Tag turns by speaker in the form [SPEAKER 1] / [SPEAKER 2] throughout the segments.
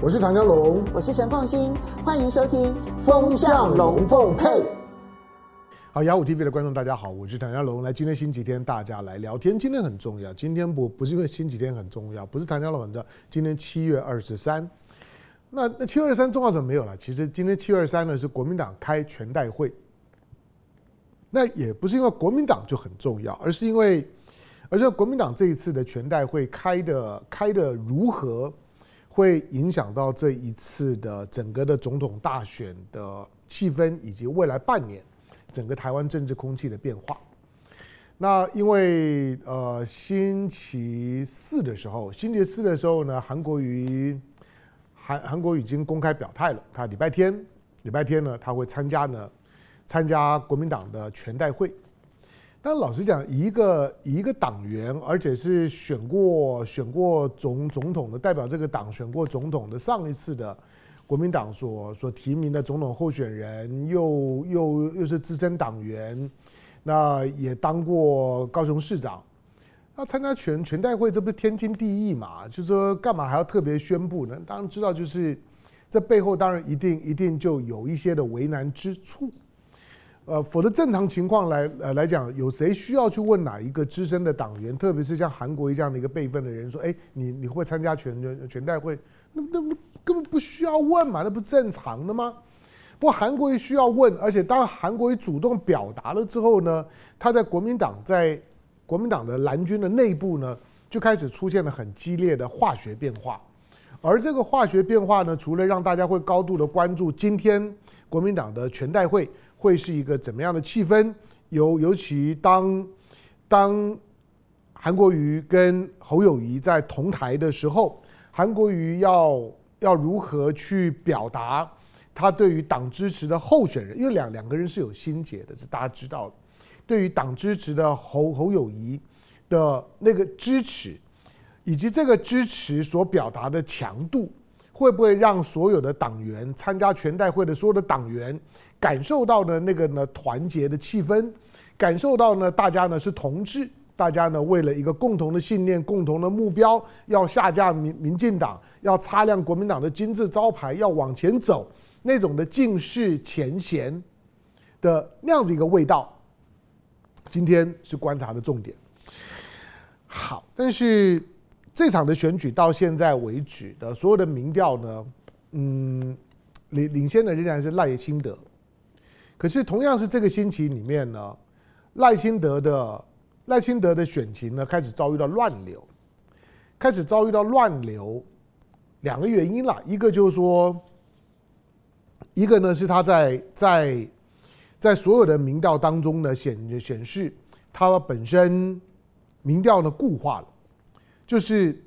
[SPEAKER 1] 我是唐家龙，
[SPEAKER 2] 我是陈凤欣，欢迎收听《风向龙凤配》。
[SPEAKER 1] 好，雅虎 TV 的观众大家好，我是唐家龙。来，今天星期天，大家来聊天。今天很重要，今天不不是因为星期天很重要，不是唐家龙很重要。今天七月二十三，那那七月二十三重要怎么没有了？其实今天七月二十三呢是国民党开全代会，那也不是因为国民党就很重要，而是因为，而且国民党这一次的全代会开的开的如何？会影响到这一次的整个的总统大选的气氛，以及未来半年整个台湾政治空气的变化。那因为呃星期四的时候，星期四的时候呢，韩国瑜韩韩国瑜已经公开表态了，他礼拜天礼拜天呢他会参加呢参加国民党的全代会。但老实讲，一个一个党员，而且是选过选过总总统的，代表这个党选过总统的，上一次的国民党所所提名的总统候选人，又又又是资深党员，那也当过高雄市长，那参加全全代会，这不是天经地义嘛？就是说，干嘛还要特别宣布呢？当然知道，就是这背后当然一定一定就有一些的为难之处。呃，否则正常情况来呃来讲，有谁需要去问哪一个资深的党员，特别是像韩国瑜这样的一个辈分的人，说，哎，你你会参加全全代会？那那根本不需要问嘛，那不正常的吗？不过韩国瑜需要问，而且当韩国瑜主动表达了之后呢，他在国民党在国民党的蓝军的内部呢，就开始出现了很激烈的化学变化，而这个化学变化呢，除了让大家会高度的关注今天国民党的全代会。会是一个怎么样的气氛？尤尤其当当韩国瑜跟侯友谊在同台的时候，韩国瑜要要如何去表达他对于党支持的候选人？因为两两个人是有心结的，这大家知道。对于党支持的侯侯友谊的那个支持，以及这个支持所表达的强度。会不会让所有的党员参加全代会的所有的党员感受到呢那个呢团结的气氛，感受到呢大家呢是同志，大家呢为了一个共同的信念、共同的目标，要下架民民进党，要擦亮国民党的金字招牌，要往前走，那种的尽释前嫌的那样子一个味道，今天是观察的重点。好，但是。这场的选举到现在为止的所有的民调呢，嗯，领领先的仍然是赖清德。可是同样是这个星期里面呢，赖清德的赖清德的选情呢开始遭遇到乱流，开始遭遇到乱流，两个原因啦，一个就是说，一个呢是他在在在所有的民调当中呢显显示他本身民调呢固化了。就是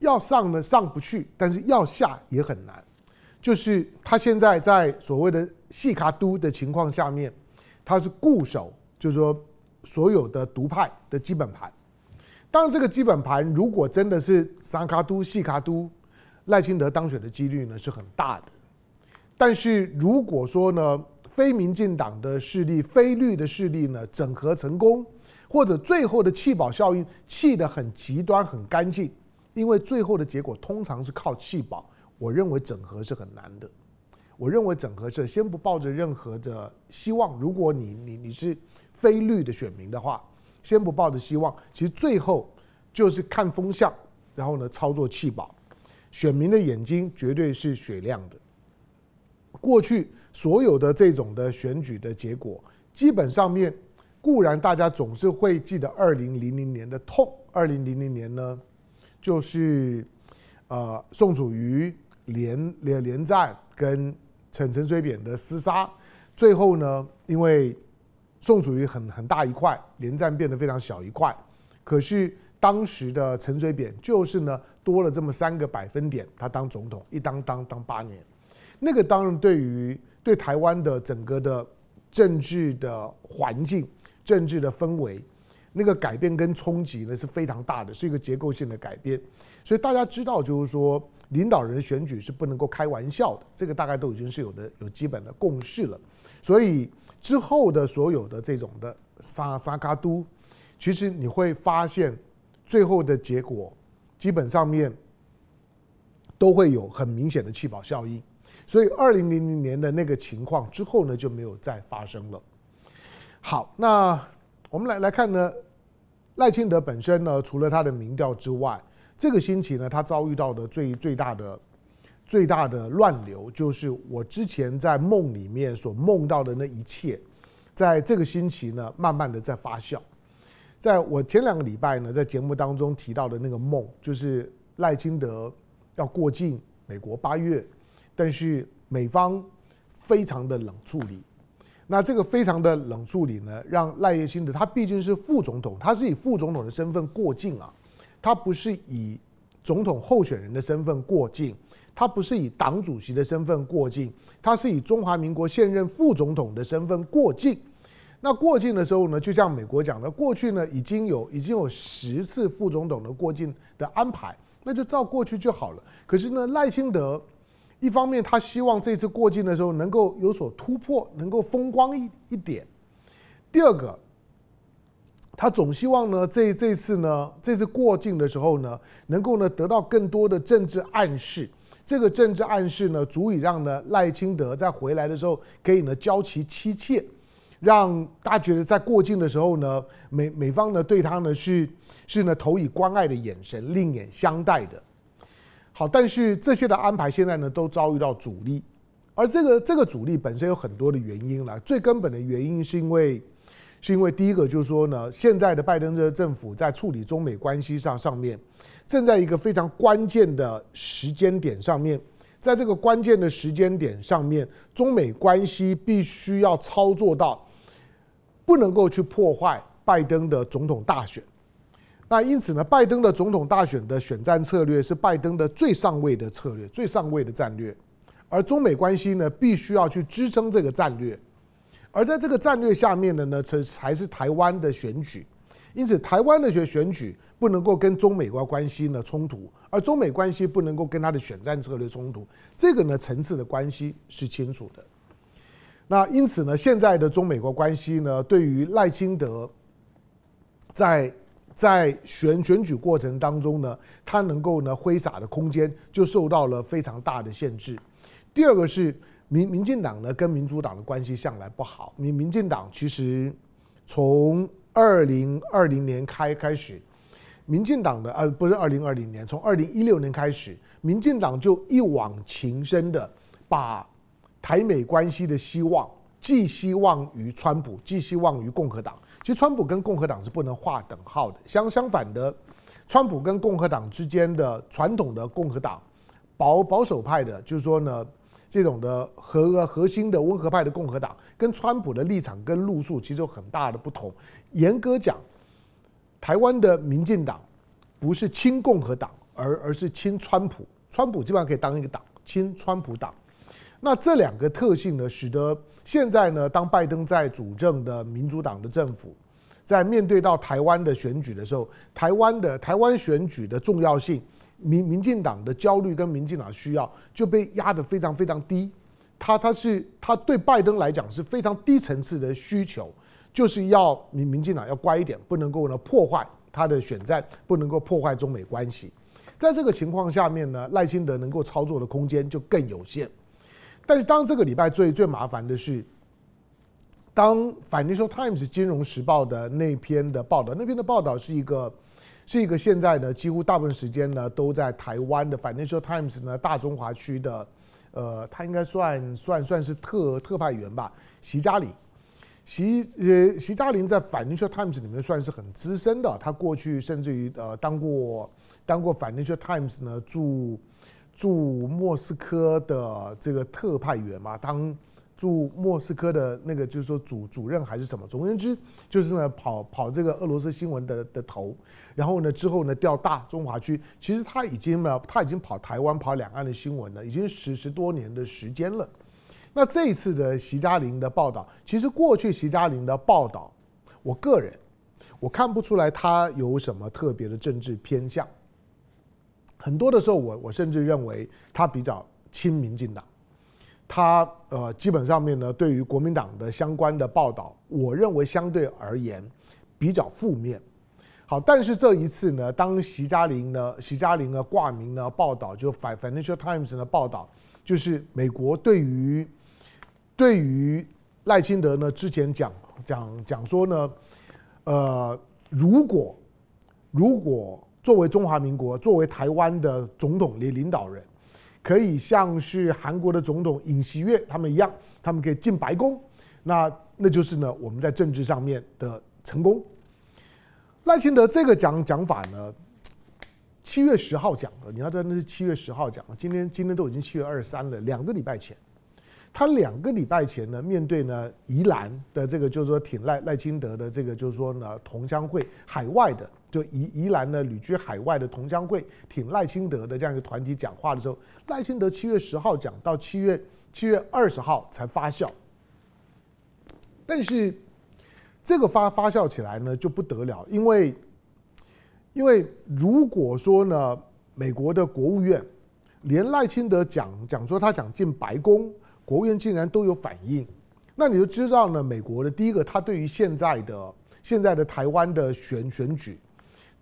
[SPEAKER 1] 要上呢上不去，但是要下也很难。就是他现在在所谓的细卡都的情况下面，他是固守，就是说所有的独派的基本盘。当然，这个基本盘如果真的是三卡都、细卡都，赖清德当选的几率呢是很大的。但是如果说呢，非民进党的势力、非绿的势力呢整合成功。或者最后的弃保效应弃得很极端很干净，因为最后的结果通常是靠弃保。我认为整合是很难的。我认为整合是先不抱着任何的希望。如果你你你是非绿的选民的话，先不抱着希望。其实最后就是看风向，然后呢操作弃保。选民的眼睛绝对是雪亮的。过去所有的这种的选举的结果，基本上面。固然大家总是会记得二零零零年的痛，二零零零年呢，就是呃宋楚瑜连连连战跟陈陈水扁的厮杀，最后呢，因为宋楚瑜很很大一块，连战变得非常小一块，可是当时的陈水扁就是呢多了这么三个百分点，他当总统一当当当八年，那个当然对于对台湾的整个的政治的环境。政治的氛围，那个改变跟冲击呢是非常大的，是一个结构性的改变。所以大家知道，就是说领导人选举是不能够开玩笑的，这个大概都已经是有的有基本的共识了。所以之后的所有的这种的沙沙卡都，其实你会发现最后的结果基本上面都会有很明显的弃保效应。所以二零零零年的那个情况之后呢，就没有再发生了。好，那我们来来看呢，赖清德本身呢，除了他的民调之外，这个星期呢，他遭遇到的最最大的最大的乱流，就是我之前在梦里面所梦到的那一切，在这个星期呢，慢慢的在发酵。在我前两个礼拜呢，在节目当中提到的那个梦，就是赖清德要过境美国八月。但是美方非常的冷处理，那这个非常的冷处理呢，让赖清德他毕竟是副总统，他是以副总统的身份过境啊，他不是以总统候选人的身份过境，他不是以党主席的身份过境，他是以中华民国现任副总统的身份过境。那过境的时候呢，就像美国讲的，过去呢已经有已经有十次副总统的过境的安排，那就照过去就好了。可是呢，赖清德。一方面，他希望这次过境的时候能够有所突破，能够风光一一点。第二个，他总希望呢，这这次呢，这次过境的时候呢，能够呢得到更多的政治暗示。这个政治暗示呢，足以让呢赖清德在回来的时候可以呢交其妻妾，让大家觉得在过境的时候呢，美美方呢对他呢是是呢投以关爱的眼神，另眼相待的。好，但是这些的安排现在呢都遭遇到阻力，而这个这个阻力本身有很多的原因了。最根本的原因是因为，是因为第一个就是说呢，现在的拜登这个政府在处理中美关系上上面，正在一个非常关键的时间点上面，在这个关键的时间点上面，中美关系必须要操作到不能够去破坏拜登的总统大选。那因此呢，拜登的总统大选的选战策略是拜登的最上位的策略，最上位的战略，而中美关系呢，必须要去支撑这个战略，而在这个战略下面的呢，才才是台湾的选举，因此台湾的选选举不能够跟中美国关系呢冲突，而中美关系不能够跟他的选战策略冲突，这个呢层次的关系是清楚的。那因此呢，现在的中美国关系呢，对于赖清德在在选选举过程当中呢，他能够呢挥洒的空间就受到了非常大的限制。第二个是民民进党呢跟民主党的关系向来不好。民民进党其实从二零二零年开开始，民进党的呃不是二零二零年，从二零一六年开始，民进党就一往情深的把台美关系的希望寄希望于川普，寄希望于共和党。其实，川普跟共和党是不能划等号的。相相反的，川普跟共和党之间的传统的共和党保保守派的，就是说呢，这种的核核心的温和派的共和党，跟川普的立场跟路数其实有很大的不同。严格讲，台湾的民进党不是亲共和党，而而是亲川普。川普基本上可以当一个党，亲川普党。那这两个特性呢，使得现在呢，当拜登在主政的民主党的政府，在面对到台湾的选举的时候，台湾的台湾选举的重要性，民民进党的焦虑跟民进党需要就被压得非常非常低。他他是他对拜登来讲是非常低层次的需求，就是要民民进党要乖一点，不能够呢破坏他的选战，不能够破坏中美关系。在这个情况下面呢，赖清德能够操作的空间就更有限。但是当这个礼拜最最麻烦的是，当《Financial Times》金融时报的那篇的报道，那篇的报道是一个是一个现在呢几乎大部分时间呢都在台湾的《Financial Times》呢大中华区的，呃，他应该算算算是特特派员吧，习嘉玲，习呃习嘉玲在《Financial Times》里面算是很资深的，他过去甚至于呃当过当过《Financial Times》呢驻。驻莫斯科的这个特派员嘛，当驻莫斯科的那个就是说主主任还是什么，总而言之就是呢跑跑这个俄罗斯新闻的的头，然后呢之后呢调大中华区，其实他已经呢他已经跑台湾跑两岸的新闻了，已经十十多年的时间了。那这一次的习嘉玲的报道，其实过去习嘉玲的报道，我个人我看不出来他有什么特别的政治偏向。很多的时候我，我甚至认为他比较亲民进党，他呃基本上面呢，对于国民党的相关的报道，我认为相对而言比较负面。好，但是这一次呢，当徐嘉玲呢，徐嘉玲呢挂名呢报道，就《Financial Times》的报道，就是美国对于对于赖清德呢之前讲讲讲说呢，呃，如果如果作为中华民国作为台湾的总统领领导人，可以像是韩国的总统尹锡悦他们一样，他们可以进白宫，那那就是呢我们在政治上面的成功。赖清德这个讲讲法呢，七月十号讲的，你要知道那是七月十号讲的。今天今天都已经七月二十三了，两个礼拜前，他两个礼拜前呢，面对呢宜兰的这个就是说挺赖赖清德的这个就是说呢同乡会海外的，就宜宜兰呢旅居海外的同乡会挺赖清德的这样一个团体讲话的时候，赖清德七月十号讲到七月七月二十号才发酵，但是。这个发发酵起来呢就不得了，因为，因为如果说呢，美国的国务院连赖清德讲讲说他想进白宫，国务院竟然都有反应，那你就知道呢，美国的第一个，他对于现在的现在的台湾的选选举，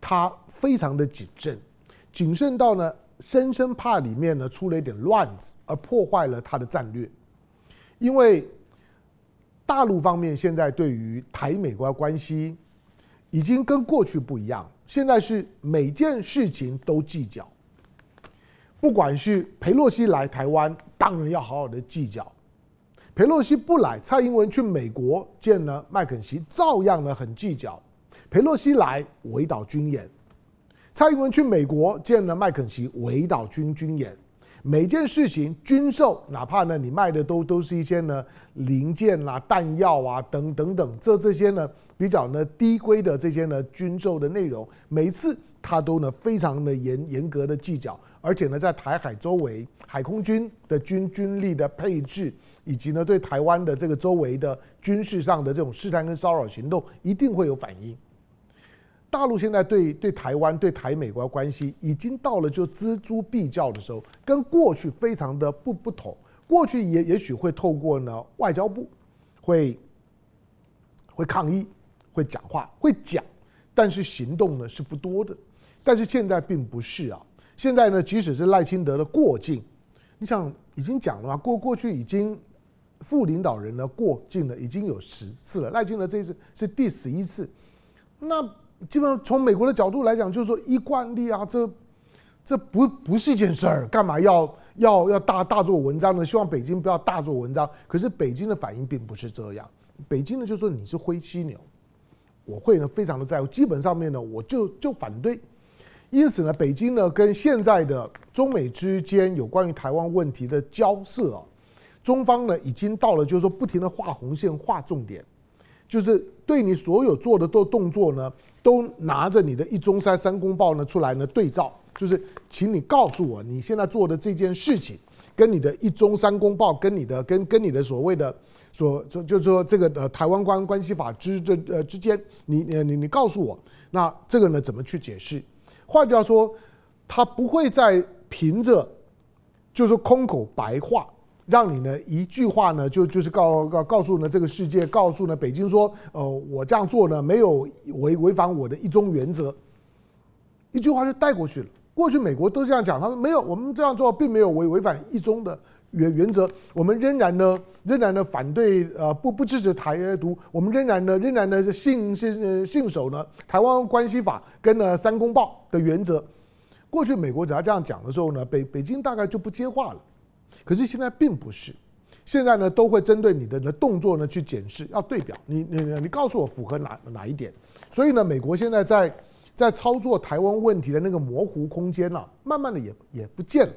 [SPEAKER 1] 他非常的谨慎，谨慎到呢，深深怕里面呢出了一点乱子，而破坏了他的战略，因为。大陆方面现在对于台美国关系已经跟过去不一样，现在是每件事情都计较，不管是裴洛西来台湾，当然要好好的计较；裴洛西不来，蔡英文去美国见了麦肯锡，照样呢很计较；裴洛西来围岛军演，蔡英文去美国见了麦肯锡，围岛军军演。每件事情军售，哪怕呢你卖的都都是一些呢零件啦、弹药啊等等等，这这些呢比较呢低规的这些呢军售的内容，每次他都呢非常的严严格的计较，而且呢在台海周围海空军的军军力的配置，以及呢对台湾的这个周围的军事上的这种试探跟骚扰行动，一定会有反应。大陆现在对对台湾对台美国关系已经到了就锱铢必较的时候，跟过去非常的不不同。过去也也许会透过呢外交部会会抗议、会讲话、会讲，但是行动呢是不多的。但是现在并不是啊，现在呢即使是赖清德的过境，你想已经讲了嘛，过过去已经副领导人呢过境了已经有十次了，赖清德这一次是第十一次，那。基本上从美国的角度来讲，就是说依惯例啊，这这不不是一件事儿，干嘛要要要大大做文章呢？希望北京不要大做文章。可是北京的反应并不是这样，北京呢就说你是灰犀牛，我会呢非常的在乎，基本上面呢我就就反对。因此呢，北京呢跟现在的中美之间有关于台湾问题的交涉啊，中方呢已经到了就是说不停的画红线、画重点。就是对你所有做的都动作呢，都拿着你的一中三三公报呢出来呢对照，就是请你告诉我你现在做的这件事情，跟你的一中三公报，跟你的跟跟你的所谓的所就就是说这个呃台湾关关系法之这呃之间，你你你你告诉我，那这个呢怎么去解释？换句话说，他不会再凭着就是空口白话。让你呢一句话呢就就是告告告诉呢这个世界，告诉呢北京说，呃，我这样做呢没有违违反我的一中原则，一句话就带过去了。过去美国都这样讲，他说没有，我们这样做并没有违违反一中的原原则，我们仍然呢仍然呢反对呃不不支持台独，我们仍然呢仍然呢是信信信守呢台湾关系法跟呢三公报的原则。过去美国只要这样讲的时候呢，北北京大概就不接话了。可是现在并不是，现在呢都会针对你的呢动作呢去检视，要对表，你你你告诉我符合哪哪一点？所以呢，美国现在在在操作台湾问题的那个模糊空间呢，慢慢的也也不见了。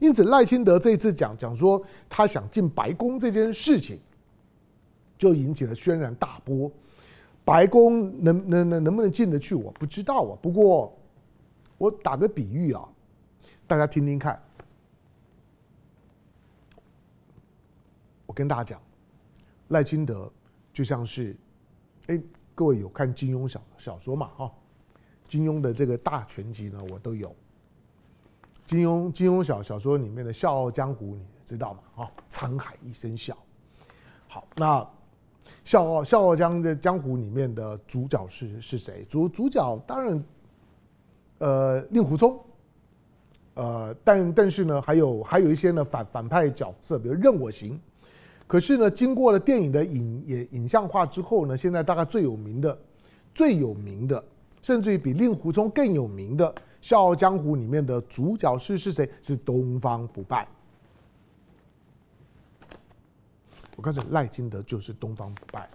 [SPEAKER 1] 因此赖清德这一次讲讲说他想进白宫这件事情，就引起了轩然大波。白宫能能能能不能进得去，我不知道啊。不过我打个比喻啊，大家听听看。我跟大家讲，赖清德就像是，哎，各位有看金庸小小说嘛？哈，金庸的这个大全集呢，我都有。金庸金庸小小说里面的《笑傲江湖》，你知道吗？啊，沧海一声笑。好，那笑傲笑傲江的江湖里面的主角是是谁？主主角当然，呃，令狐冲。呃，但但是呢，还有还有一些呢反反派角色，比如任我行。可是呢，经过了电影的影也影像化之后呢，现在大概最有名的、最有名的，甚至于比令狐冲更有名的《笑傲江湖》里面的主角是是谁？是东方不败。我告诉你，赖清德就是东方不败。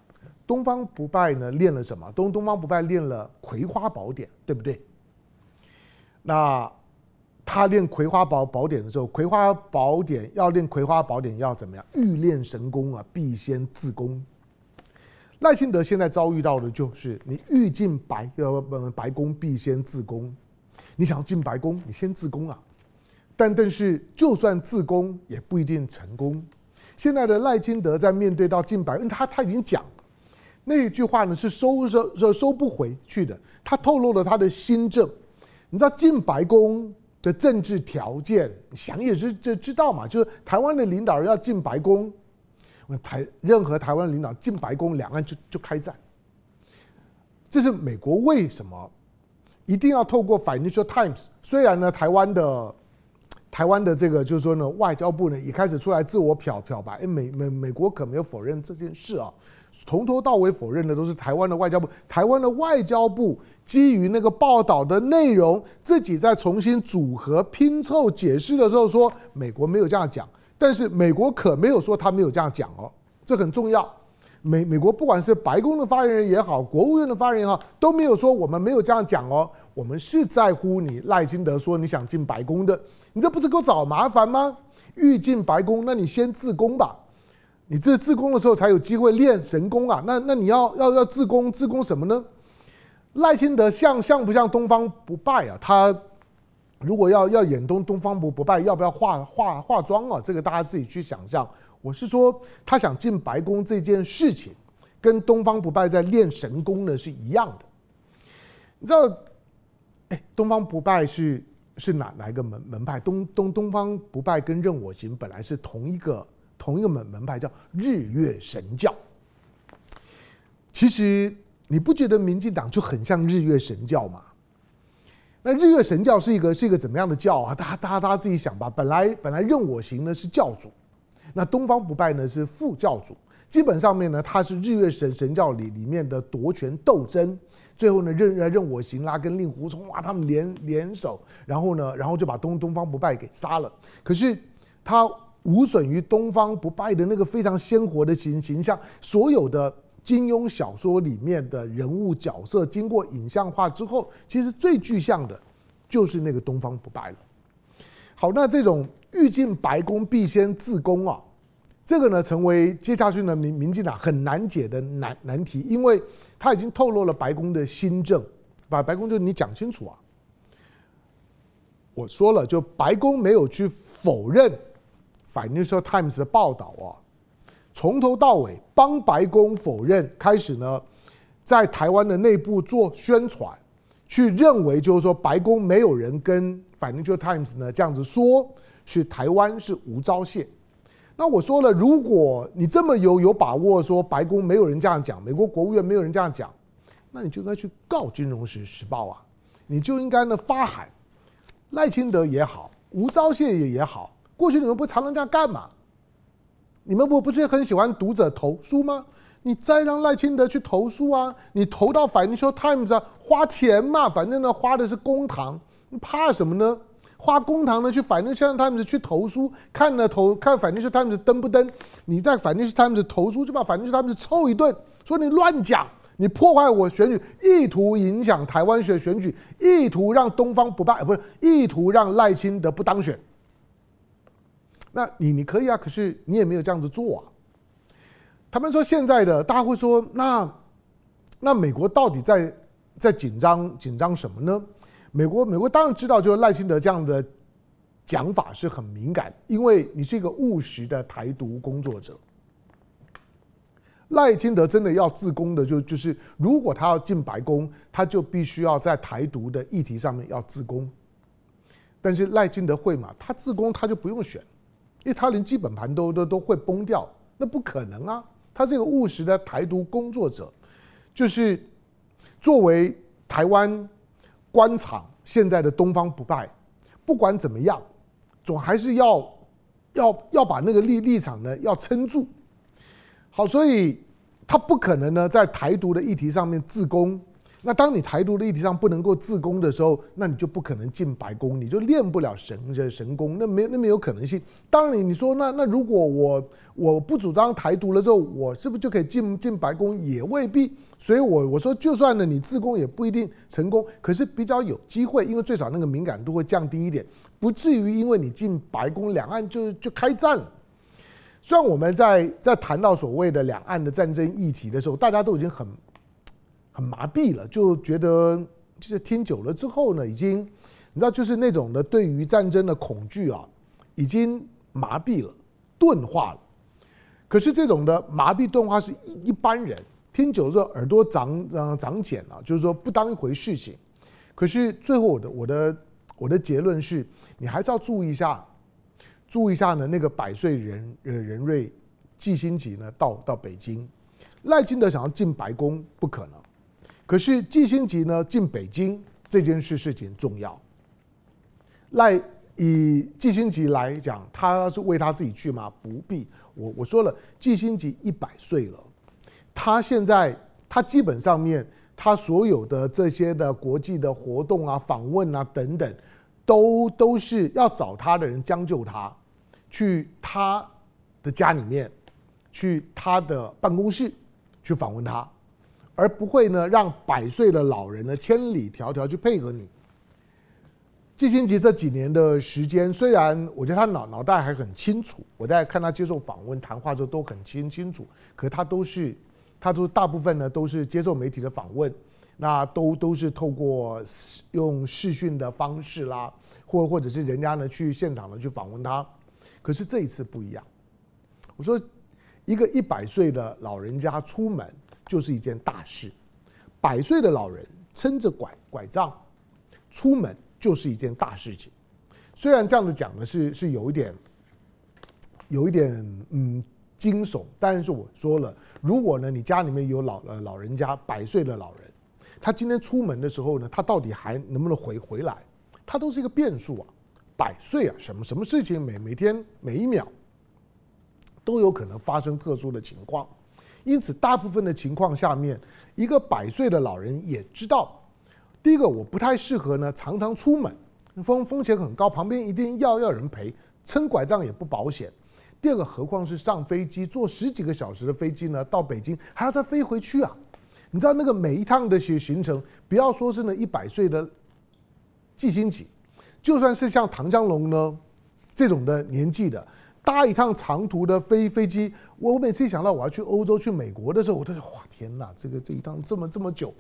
[SPEAKER 1] 东方不败呢，练了什么？东东方不败练了葵花宝典，对不对？那。他练葵花宝宝典的时候，葵花宝典要练葵花宝典要怎么样？欲练神功啊，必先自宫。赖清德现在遭遇到的就是，你欲进白呃白宫，必先自宫。你想要进白宫，你先自宫啊。但但是，就算自宫，也不一定成功。现在的赖清德在面对到进白，他他已经讲那一句话呢，是收收收收不回去的。他透露了他的新政。你知道进白宫的政治条件，想也是就知道嘛，就是台湾的领导人要进白宫，台任何台湾领导进白宫，两岸就就开战。这是美国为什么一定要透过 Financial Times？虽然呢，台湾的台湾的这个就是说呢，外交部呢也开始出来自我漂漂白，哎，美美美国可没有否认这件事啊。从头到尾否认的都是台湾的外交部。台湾的外交部基于那个报道的内容，自己在重新组合拼凑解释的时候说，美国没有这样讲。但是美国可没有说他没有这样讲哦，这很重要。美美国不管是白宫的发言人也好，国务院的发言人也好，都没有说我们没有这样讲哦。我们是在乎你赖清德说你想进白宫的，你这不是给我找麻烦吗？欲进白宫，那你先自宫吧。你这自宫的时候才有机会练神功啊！那那你要要要自宫自宫什么呢？赖清德像像不像东方不败啊？他如果要要演东东方不不败，要不要化化化妆啊？这个大家自己去想象。我是说，他想进白宫这件事情，跟东方不败在练神功呢是一样的。你知道，哎，东方不败是是哪哪一个门门派？东东东方不败跟任我行本来是同一个。同一个门门派叫日月神教。其实你不觉得民进党就很像日月神教吗？那日月神教是一个是一个怎么样的教啊？大家大家大家自己想吧。本来本来任我行呢是教主，那东方不败呢是副教主。基本上面呢，他是日月神神教里里面的夺权斗争。最后呢，任任我行啦跟令狐冲哇，他们联联手，然后呢，然后就把东东方不败给杀了。可是他。无损于东方不败的那个非常鲜活的形形象，所有的金庸小说里面的人物角色，经过影像化之后，其实最具象的，就是那个东方不败了。好，那这种欲进白宫必先自宫啊，这个呢，成为接下去呢民民进党很难解的难难题，因为他已经透露了白宫的新政，把白宫就你讲清楚啊。我说了，就白宫没有去否认。Financial Times 的报道啊，从头到尾帮白宫否认，开始呢，在台湾的内部做宣传，去认为就是说白宫没有人跟 Financial Times 呢这样子说，是台湾是无招谢。那我说了，如果你这么有有把握说白宫没有人这样讲，美国国务院没有人这样讲，那你就应该去告《金融时时报》啊，你就应该呢发函，赖清德也好，吴钊燮也也好。过去你们不常常这样干嘛？你们不不是很喜欢读者投书吗？你再让赖清德去投书啊！你投到 Financial Times 啊，花钱嘛，反正呢花的是公帑，你怕什么呢？花公堂呢去 Financial Times 去投书，看了投看 Financial Times 登不登？你在 Financial Times 投书就把 Financial Times 臭一顿，说你乱讲，你破坏我选举，意图影响台湾选选举，意图让东方不败，不是意图让赖清德不当选。那你你可以啊，可是你也没有这样子做啊。他们说现在的大家会说，那那美国到底在在紧张紧张什么呢？美国美国当然知道，就是赖清德这样的讲法是很敏感，因为你是一个务实的台独工作者。赖清德真的要自宫的，就就是如果他要进白宫，他就必须要在台独的议题上面要自宫。但是赖清德会嘛？他自宫他就不用选。因为他连基本盘都都都会崩掉，那不可能啊！他他是一个务实的台独工作者，就是作为台湾官场现在的东方不败，不管怎么样，总还是要要要把那个立立场呢要撑住。好，所以他不可能呢在台独的议题上面自攻。那当你台独的议题上不能够自攻的时候，那你就不可能进白宫，你就练不了神的神功，那没那没有可能性。当然，你说那那如果我我不主张台独了之后，我是不是就可以进进白宫？也未必。所以我我说，就算呢你自攻也不一定成功，可是比较有机会，因为最少那个敏感度会降低一点，不至于因为你进白宫，两岸就就开战了。虽然我们在在谈到所谓的两岸的战争议题的时候，大家都已经很。很麻痹了，就觉得就是听久了之后呢，已经你知道，就是那种的对于战争的恐惧啊，已经麻痹了、钝化了。可是这种的麻痹钝化是一一般人听久了之后耳朵长长长茧了，就是说不当一回事情。可是最后我的我的我的结论是，你还是要注意一下，注意一下呢，那个百岁人呃人瑞季新吉呢到到北京，赖清德想要进白宫不可能。可是季辛吉呢进北京这件事事情重要。赖以季辛吉来讲，他是为他自己去吗？不必。我我说了，季辛吉一百岁了，他现在他基本上面他所有的这些的国际的活动啊、访问啊等等，都都是要找他的人将就他，去他的家里面，去他的办公室去访问他。而不会呢，让百岁的老人呢千里迢迢去配合你。季辛吉这几年的时间，虽然我觉得他脑脑袋还很清楚，我在看他接受访问谈话的时候都很清清楚，可他都是，他都大部分呢都是接受媒体的访问，那都都是透过用视讯的方式啦，或或者是人家呢去现场呢去访问他，可是这一次不一样。我说，一个一百岁的老人家出门。就是一件大事，百岁的老人撑着拐拐杖出门就是一件大事情。虽然这样子讲呢是是有一点，有一点嗯惊悚，但是我说了，如果呢你家里面有老呃老人家百岁的老人，他今天出门的时候呢，他到底还能不能回回来？他都是一个变数啊。百岁啊，什么什么事情每每天每一秒都有可能发生特殊的情况。因此，大部分的情况下面，一个百岁的老人也知道，第一个我不太适合呢，常常出门，风风险很高，旁边一定要要人陪，撑拐杖也不保险。第二个，何况是上飞机，坐十几个小时的飞机呢，到北京还要再飞回去啊！你知道那个每一趟的行行程，不要说是那一百岁的季星级，就算是像唐江龙呢这种的年纪的。搭一趟长途的飞飞机，我我每次一想到我要去欧洲、去美国的时候，我都想：哇，天哪，这个这一趟这么这么久，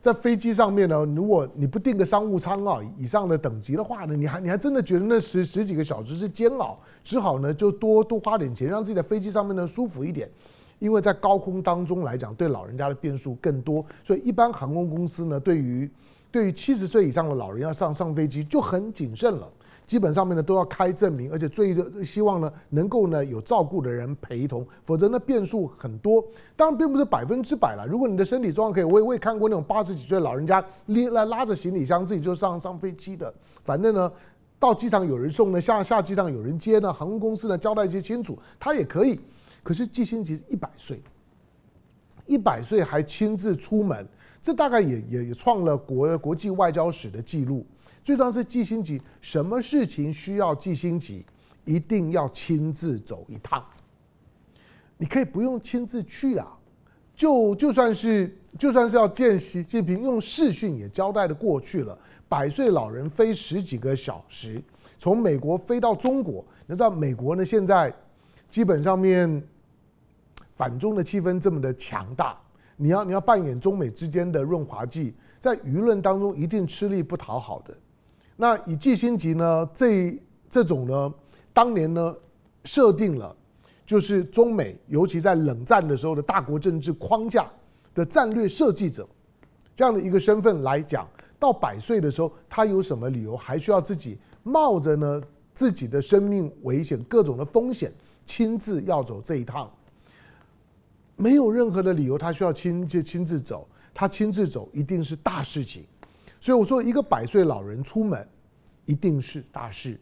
[SPEAKER 1] 在飞机上面呢，如果你不订个商务舱啊以上的等级的话呢，你还你还真的觉得那十十几个小时是煎熬，只好呢就多多花点钱，让自己在飞机上面呢舒服一点，因为在高空当中来讲，对老人家的变数更多，所以一般航空公司呢，对于对于七十岁以上的老人要上上飞机就很谨慎了。基本上面呢都要开证明，而且最希望呢能够呢有照顾的人陪同，否则呢变数很多。当然并不是百分之百了。如果你的身体状况可以，我也我也看过那种八十几岁老人家拎来拉着行李箱自己就上上飞机的。反正呢到机场有人送呢，下下机场有人接呢，航空公司呢交代一些清楚，他也可以。可是季辛吉一百岁，一百岁还亲自出门，这大概也也也创了国国际外交史的记录。最重要是季辛吉，什么事情需要季辛吉，一定要亲自走一趟。你可以不用亲自去啊，就就算是就算是要见习近平，用视讯也交代的过去了。百岁老人飞十几个小时，从美国飞到中国，你知道美国呢现在基本上面反中的气氛这么的强大，你要你要扮演中美之间的润滑剂，在舆论当中一定吃力不讨好的。那以季新吉呢，这这种呢，当年呢设定了，就是中美尤其在冷战的时候的大国政治框架的战略设计者，这样的一个身份来讲，到百岁的时候，他有什么理由还需要自己冒着呢自己的生命危险、各种的风险，亲自要走这一趟？没有任何的理由他需要亲自亲自走，他亲自走一定是大事情。所以我说，一个百岁老人出门一定是大事。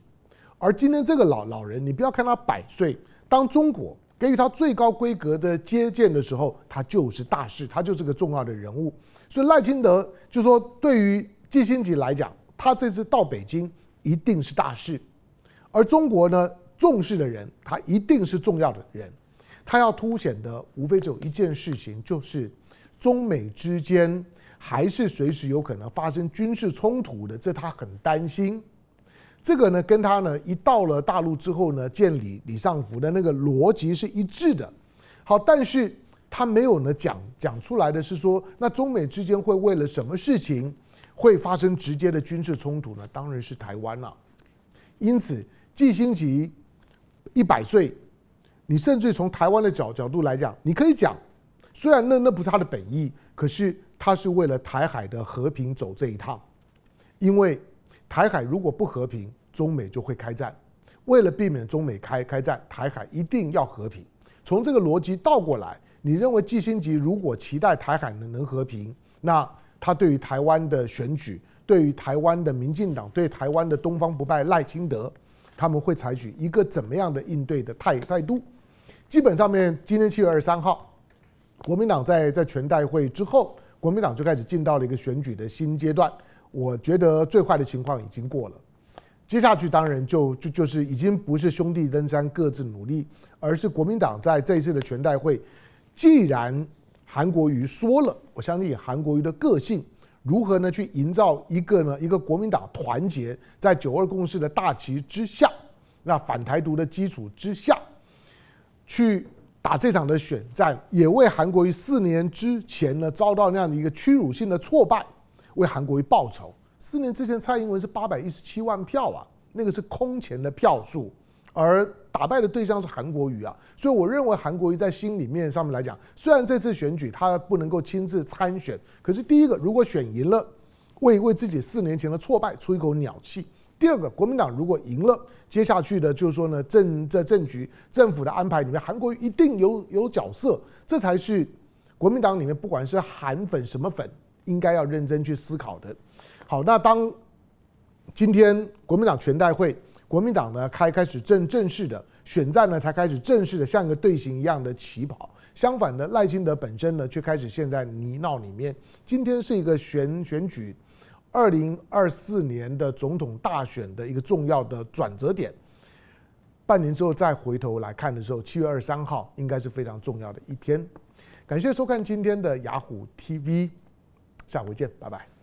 [SPEAKER 1] 而今天这个老老人，你不要看他百岁，当中国给予他最高规格的接见的时候，他就是大事，他就是个重要的人物。所以赖清德就说，对于季辛吉来讲，他这次到北京一定是大事。而中国呢，重视的人，他一定是重要的人。他要凸显的无非只有一件事情，就是中美之间还是随时有可能发生军事冲突的，这他很担心。这个呢，跟他呢一到了大陆之后呢，见李李尚福的那个逻辑是一致的。好，但是他没有呢讲讲出来的是说，那中美之间会为了什么事情会发生直接的军事冲突呢？当然是台湾了。因此，季辛吉一百岁。你甚至从台湾的角角度来讲，你可以讲，虽然那那不是他的本意，可是他是为了台海的和平走这一趟，因为台海如果不和平，中美就会开战。为了避免中美开开战，台海一定要和平。从这个逻辑倒过来，你认为季辛吉如果期待台海能能和平，那他对于台湾的选举，对于台湾的民进党，对台湾的东方不败赖清德，他们会采取一个怎么样的应对的态态度？基本上面，今天七月二十三号，国民党在在全代会之后，国民党就开始进到了一个选举的新阶段。我觉得最坏的情况已经过了，接下去当然就就就是已经不是兄弟登山各自努力，而是国民党在这一次的全代会，既然韩国瑜说了，我相信韩国瑜的个性如何呢？去营造一个呢一个国民党团结在九二共识的大旗之下，那反台独的基础之下。去打这场的选战，也为韩国瑜四年之前呢遭到那样的一个屈辱性的挫败，为韩国瑜报仇。四年之前，蔡英文是八百一十七万票啊，那个是空前的票数，而打败的对象是韩国瑜啊。所以我认为韩国瑜在心里面上面来讲，虽然这次选举他不能够亲自参选，可是第一个，如果选赢了，为为自己四年前的挫败出一口鸟气。第二个，国民党如果赢了，接下去的就是说呢，政这政局政府的安排里面，韩国一定有有角色，这才是国民党里面不管是韩粉什么粉，应该要认真去思考的。好，那当今天国民党全代会，国民党呢开开始正正式的选战呢，才开始正式的像一个队形一样的起跑。相反的，赖清德本身呢，却开始陷在泥淖里面。今天是一个选选举。二零二四年的总统大选的一个重要的转折点，半年之后再回头来看的时候，七月二十三号应该是非常重要的一天。感谢收看今天的雅虎 TV，下回见，拜拜。